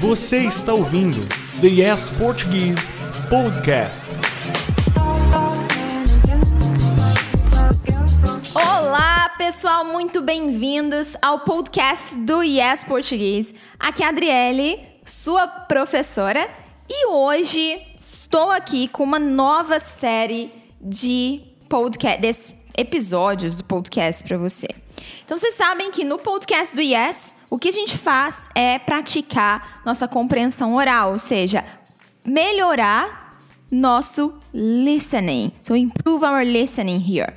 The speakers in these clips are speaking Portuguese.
Você está ouvindo The Yes Portuguese Podcast. Olá, pessoal, muito bem-vindos ao podcast do Yes Português. Aqui é a Adriele, sua professora, e hoje estou aqui com uma nova série de podcast, episódios do podcast para você. Então vocês sabem que no podcast do Yes, o que a gente faz é praticar nossa compreensão oral, ou seja, melhorar nosso listening. So improve our listening here.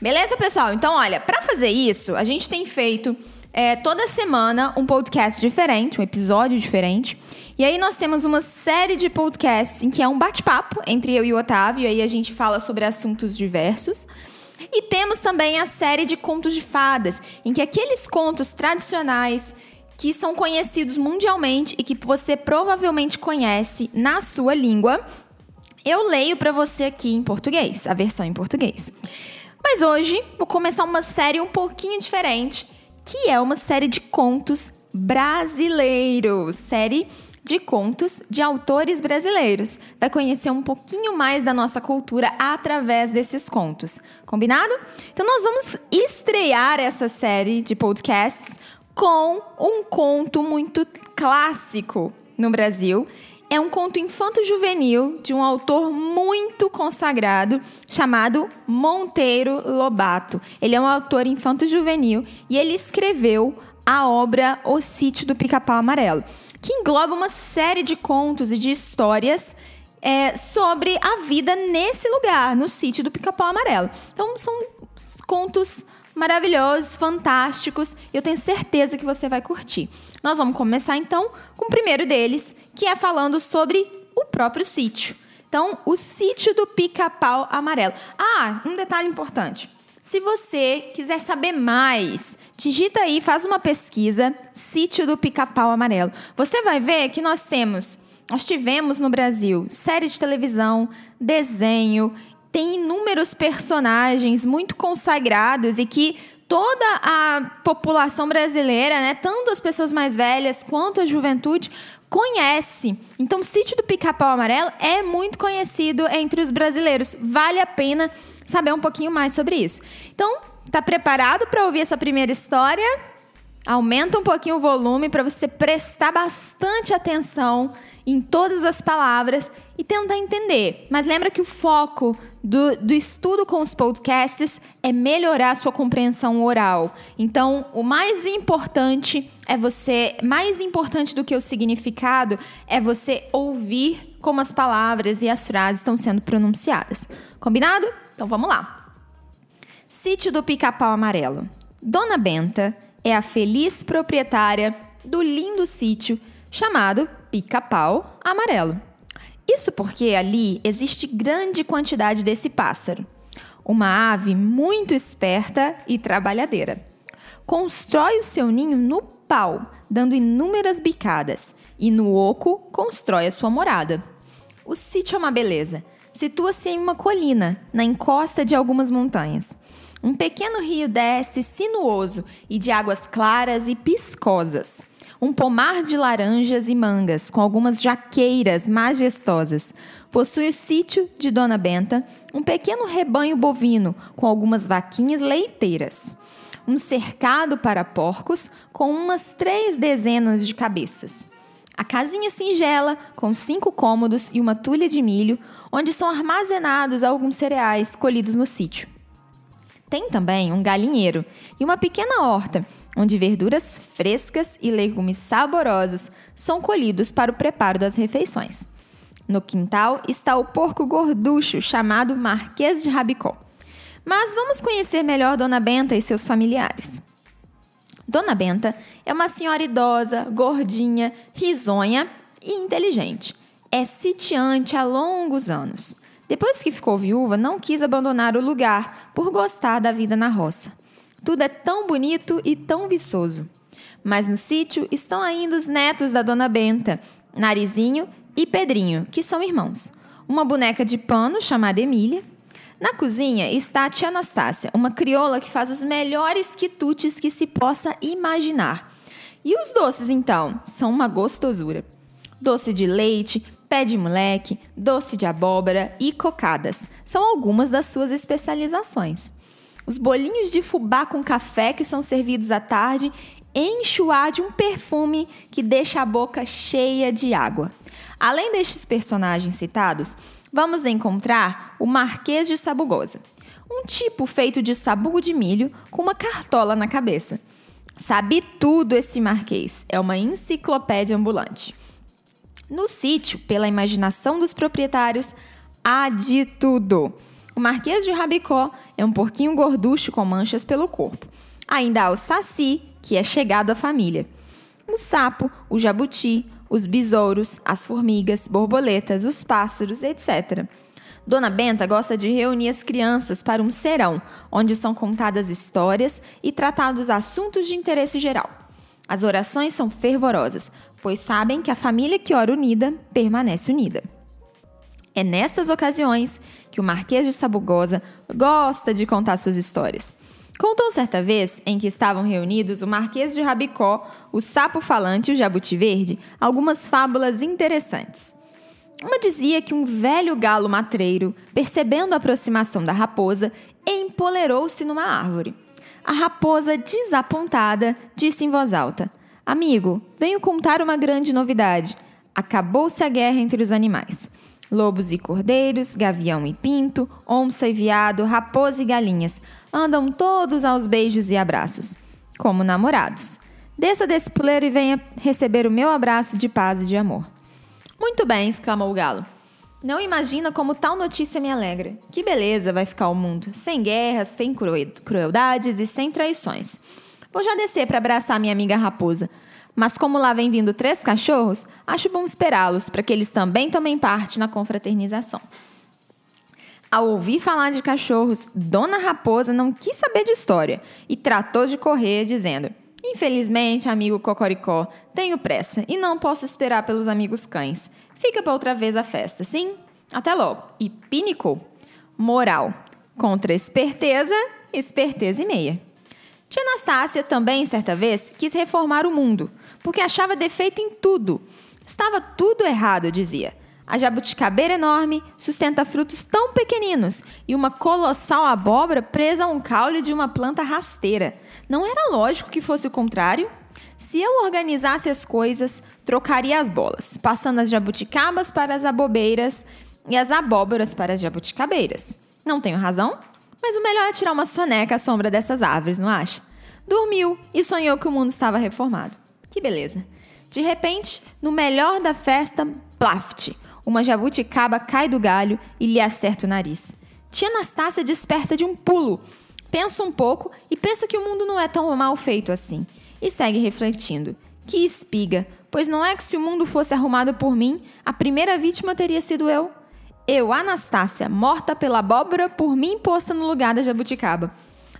Beleza, pessoal? Então, olha, para fazer isso, a gente tem feito é, toda semana um podcast diferente, um episódio diferente. E aí nós temos uma série de podcasts em que é um bate-papo entre eu e o Otávio, e aí a gente fala sobre assuntos diversos. E temos também a série de contos de fadas, em que aqueles contos tradicionais que são conhecidos mundialmente e que você provavelmente conhece na sua língua, eu leio para você aqui em português, a versão em português. Mas hoje vou começar uma série um pouquinho diferente, que é uma série de contos brasileiros, série de contos de autores brasileiros. Vai conhecer um pouquinho mais da nossa cultura através desses contos. Combinado? Então nós vamos estrear essa série de podcasts com um conto muito clássico no Brasil. É um conto infanto-juvenil de um autor muito consagrado chamado Monteiro Lobato. Ele é um autor infanto-juvenil e ele escreveu a obra O Sítio do Pica-Pau Amarelo que engloba uma série de contos e de histórias é, sobre a vida nesse lugar, no sítio do Pica-Pau Amarelo. Então, são contos maravilhosos, fantásticos, e eu tenho certeza que você vai curtir. Nós vamos começar então com o primeiro deles, que é falando sobre o próprio sítio. Então, o sítio do Pica-Pau Amarelo. Ah, um detalhe importante. Se você quiser saber mais, digita aí, faz uma pesquisa, sítio do Pica-Pau Amarelo. Você vai ver que nós temos, nós tivemos no Brasil série de televisão, desenho, tem inúmeros personagens muito consagrados e que toda a população brasileira, né, tanto as pessoas mais velhas quanto a juventude, conhece. Então, o sítio do Pica-Pau Amarelo é muito conhecido entre os brasileiros. Vale a pena saber um pouquinho mais sobre isso. Então, tá preparado para ouvir essa primeira história? Aumenta um pouquinho o volume para você prestar bastante atenção em todas as palavras e tentar entender. Mas lembra que o foco do, do, estudo com os podcasts é melhorar a sua compreensão oral. Então, o mais importante é você, mais importante do que o significado, é você ouvir como as palavras e as frases estão sendo pronunciadas. Combinado? Então vamos lá. Sítio do Pica-Pau Amarelo. Dona Benta é a feliz proprietária do lindo sítio chamado Pica-Pau Amarelo. Isso porque ali existe grande quantidade desse pássaro, uma ave muito esperta e trabalhadeira. Constrói o seu ninho no pau, dando inúmeras bicadas, e no oco constrói a sua morada. O sítio é uma beleza, situa-se em uma colina, na encosta de algumas montanhas. Um pequeno rio desce sinuoso e de águas claras e piscosas. Um pomar de laranjas e mangas, com algumas jaqueiras majestosas. Possui o sítio de Dona Benta, um pequeno rebanho bovino, com algumas vaquinhas leiteiras. Um cercado para porcos, com umas três dezenas de cabeças. A casinha singela, com cinco cômodos e uma tulha de milho, onde são armazenados alguns cereais colhidos no sítio. Tem também um galinheiro e uma pequena horta, onde verduras frescas e legumes saborosos são colhidos para o preparo das refeições. No quintal está o porco gorducho, chamado Marquês de Rabicó. Mas vamos conhecer melhor Dona Benta e seus familiares. Dona Benta é uma senhora idosa, gordinha, risonha e inteligente. É sitiante há longos anos. Depois que ficou viúva, não quis abandonar o lugar por gostar da vida na roça. Tudo é tão bonito e tão viçoso. Mas no sítio estão ainda os netos da Dona Benta, Narizinho e Pedrinho, que são irmãos. Uma boneca de pano chamada Emília. Na cozinha está a tia Anastácia, uma crioula que faz os melhores quitutes que se possa imaginar. E os doces, então, são uma gostosura. Doce de leite, pé de moleque, doce de abóbora e cocadas são algumas das suas especializações. Os bolinhos de fubá com café que são servidos à tarde enchem o ar de um perfume que deixa a boca cheia de água. Além destes personagens citados, vamos encontrar o Marquês de Sabugosa, um tipo feito de sabugo de milho com uma cartola na cabeça. Sabe tudo esse Marquês, é uma enciclopédia ambulante. No sítio, pela imaginação dos proprietários, há de tudo. O Marquês de Rabicó é um porquinho gorducho com manchas pelo corpo. Ainda há o Saci, que é chegado à família. O sapo, o jabuti, os besouros, as formigas, borboletas, os pássaros, etc. Dona Benta gosta de reunir as crianças para um serão, onde são contadas histórias e tratados assuntos de interesse geral. As orações são fervorosas, pois sabem que a família que ora unida permanece unida. É nessas ocasiões que o Marquês de Sabugosa gosta de contar suas histórias. Contou certa vez em que estavam reunidos o Marquês de Rabicó, o Sapo Falante e o Jabuti Verde, algumas fábulas interessantes. Uma dizia que um velho galo matreiro, percebendo a aproximação da raposa, empolerou-se numa árvore. A raposa, desapontada, disse em voz alta: Amigo, venho contar uma grande novidade. Acabou-se a guerra entre os animais. Lobos e cordeiros, gavião e pinto, onça e viado, raposa e galinhas andam todos aos beijos e abraços, como namorados. Desça desse puleiro e venha receber o meu abraço de paz e de amor. Muito bem, exclamou o galo. Não imagina como tal notícia me alegra. Que beleza vai ficar o mundo, sem guerras, sem crueldades e sem traições. Vou já descer para abraçar minha amiga raposa. Mas como lá vem vindo três cachorros, acho bom esperá-los para que eles também tomem parte na confraternização. Ao ouvir falar de cachorros, Dona Raposa não quis saber de história e tratou de correr, dizendo: Infelizmente, amigo Cocoricó, tenho pressa e não posso esperar pelos amigos cães. Fica para outra vez a festa, sim? Até logo. E pinicou. Moral: contra esperteza, esperteza e meia. Tia Anastácia também, certa vez, quis reformar o mundo, porque achava defeito em tudo. Estava tudo errado, dizia. A jabuticabeira enorme sustenta frutos tão pequeninos e uma colossal abóbora presa a um caule de uma planta rasteira. Não era lógico que fosse o contrário? Se eu organizasse as coisas, trocaria as bolas, passando as jabuticabas para as abobeiras e as abóboras para as jabuticabeiras. Não tenho razão? Mas o melhor é tirar uma soneca à sombra dessas árvores, não acha? Dormiu e sonhou que o mundo estava reformado. Que beleza! De repente, no melhor da festa, plaft! Uma jabuticaba cai do galho e lhe acerta o nariz. Tia Anastácia desperta de um pulo. Pensa um pouco e pensa que o mundo não é tão mal feito assim. E segue refletindo. Que espiga, pois não é que se o mundo fosse arrumado por mim, a primeira vítima teria sido eu? Eu, Anastácia, morta pela abóbora por mim posta no lugar da jabuticaba.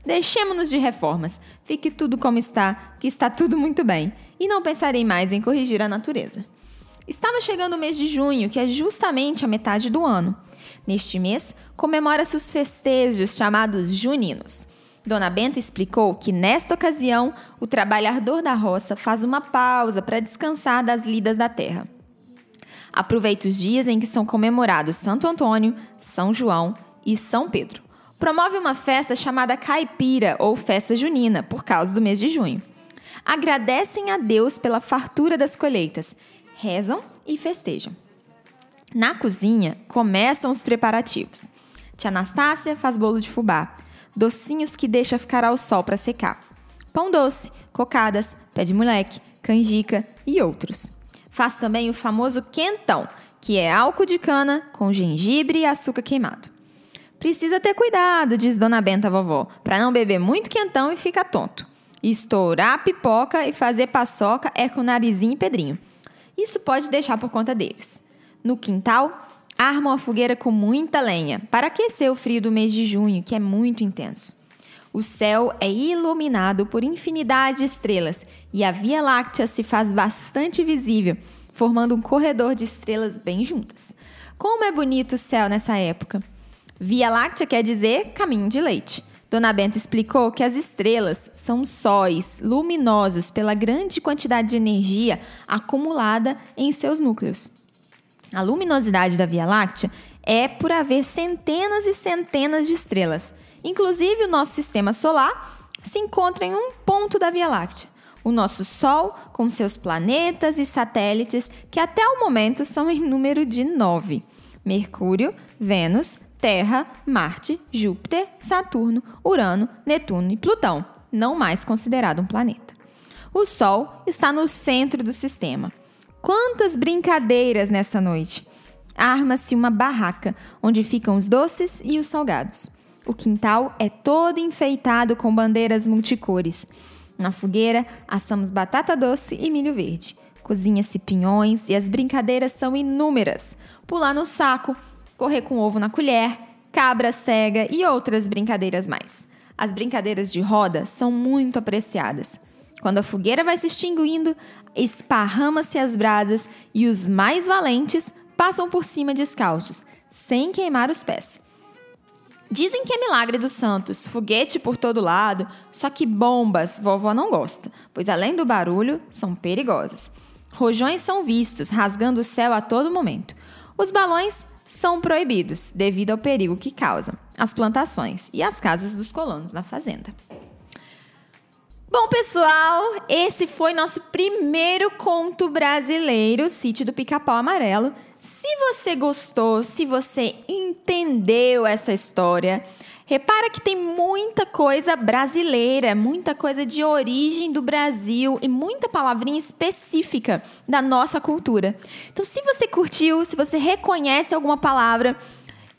Deixemos-nos de reformas. Fique tudo como está, que está tudo muito bem. E não pensarei mais em corrigir a natureza. Estava chegando o mês de junho, que é justamente a metade do ano. Neste mês, comemora-se os festejos chamados juninos. Dona Benta explicou que, nesta ocasião, o trabalhador da roça faz uma pausa para descansar das lidas da terra. Aproveita os dias em que são comemorados Santo Antônio, São João e São Pedro. Promove uma festa chamada Caipira ou Festa Junina, por causa do mês de junho. Agradecem a Deus pela fartura das colheitas, rezam e festejam. Na cozinha, começam os preparativos. Tia Anastácia faz bolo de fubá, docinhos que deixa ficar ao sol para secar, pão doce, cocadas, pé de moleque, canjica e outros. Faz também o famoso quentão, que é álcool de cana com gengibre e açúcar queimado. Precisa ter cuidado, diz Dona Benta vovó, para não beber muito quentão e ficar tonto. Estourar a pipoca e fazer paçoca é com narizinho e pedrinho. Isso pode deixar por conta deles. No quintal, armam a fogueira com muita lenha para aquecer o frio do mês de junho, que é muito intenso. O céu é iluminado por infinidade de estrelas e a Via Láctea se faz bastante visível, formando um corredor de estrelas bem juntas. Como é bonito o céu nessa época! Via Láctea quer dizer caminho de leite. Dona Benta explicou que as estrelas são sóis luminosos pela grande quantidade de energia acumulada em seus núcleos. A luminosidade da Via Láctea é por haver centenas e centenas de estrelas. Inclusive, o nosso sistema solar se encontra em um ponto da Via Láctea. O nosso Sol, com seus planetas e satélites, que até o momento são em número de nove: Mercúrio, Vênus, Terra, Marte, Júpiter, Saturno, Urano, Netuno e Plutão, não mais considerado um planeta. O Sol está no centro do sistema. Quantas brincadeiras nessa noite! Arma-se uma barraca onde ficam os doces e os salgados. O quintal é todo enfeitado com bandeiras multicores. Na fogueira, assamos batata doce e milho verde. Cozinha-se pinhões e as brincadeiras são inúmeras. Pular no saco, correr com ovo na colher, cabra cega e outras brincadeiras mais. As brincadeiras de roda são muito apreciadas. Quando a fogueira vai se extinguindo, esparrama-se as brasas e os mais valentes passam por cima descalços, sem queimar os pés. Dizem que é milagre dos santos, foguete por todo lado, só que bombas vovó não gosta, pois além do barulho, são perigosas. Rojões são vistos rasgando o céu a todo momento. Os balões são proibidos devido ao perigo que causam as plantações e as casas dos colonos na fazenda. Bom, pessoal, esse foi nosso primeiro conto brasileiro, Sítio do Pica-Pau Amarelo. Se você gostou, se você entendeu essa história, repara que tem muita coisa brasileira, muita coisa de origem do Brasil e muita palavrinha específica da nossa cultura. Então, se você curtiu, se você reconhece alguma palavra,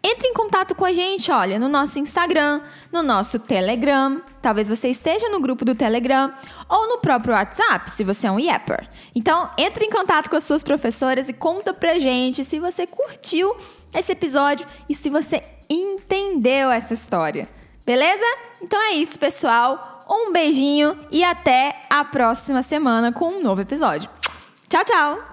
entre em contato com a gente, olha, no nosso Instagram, no nosso Telegram. Talvez você esteja no grupo do Telegram ou no próprio WhatsApp, se você é um Yapper. Então, entre em contato com as suas professoras e conta pra gente se você curtiu esse episódio e se você entendeu essa história. Beleza? Então é isso, pessoal. Um beijinho e até a próxima semana com um novo episódio. Tchau, tchau!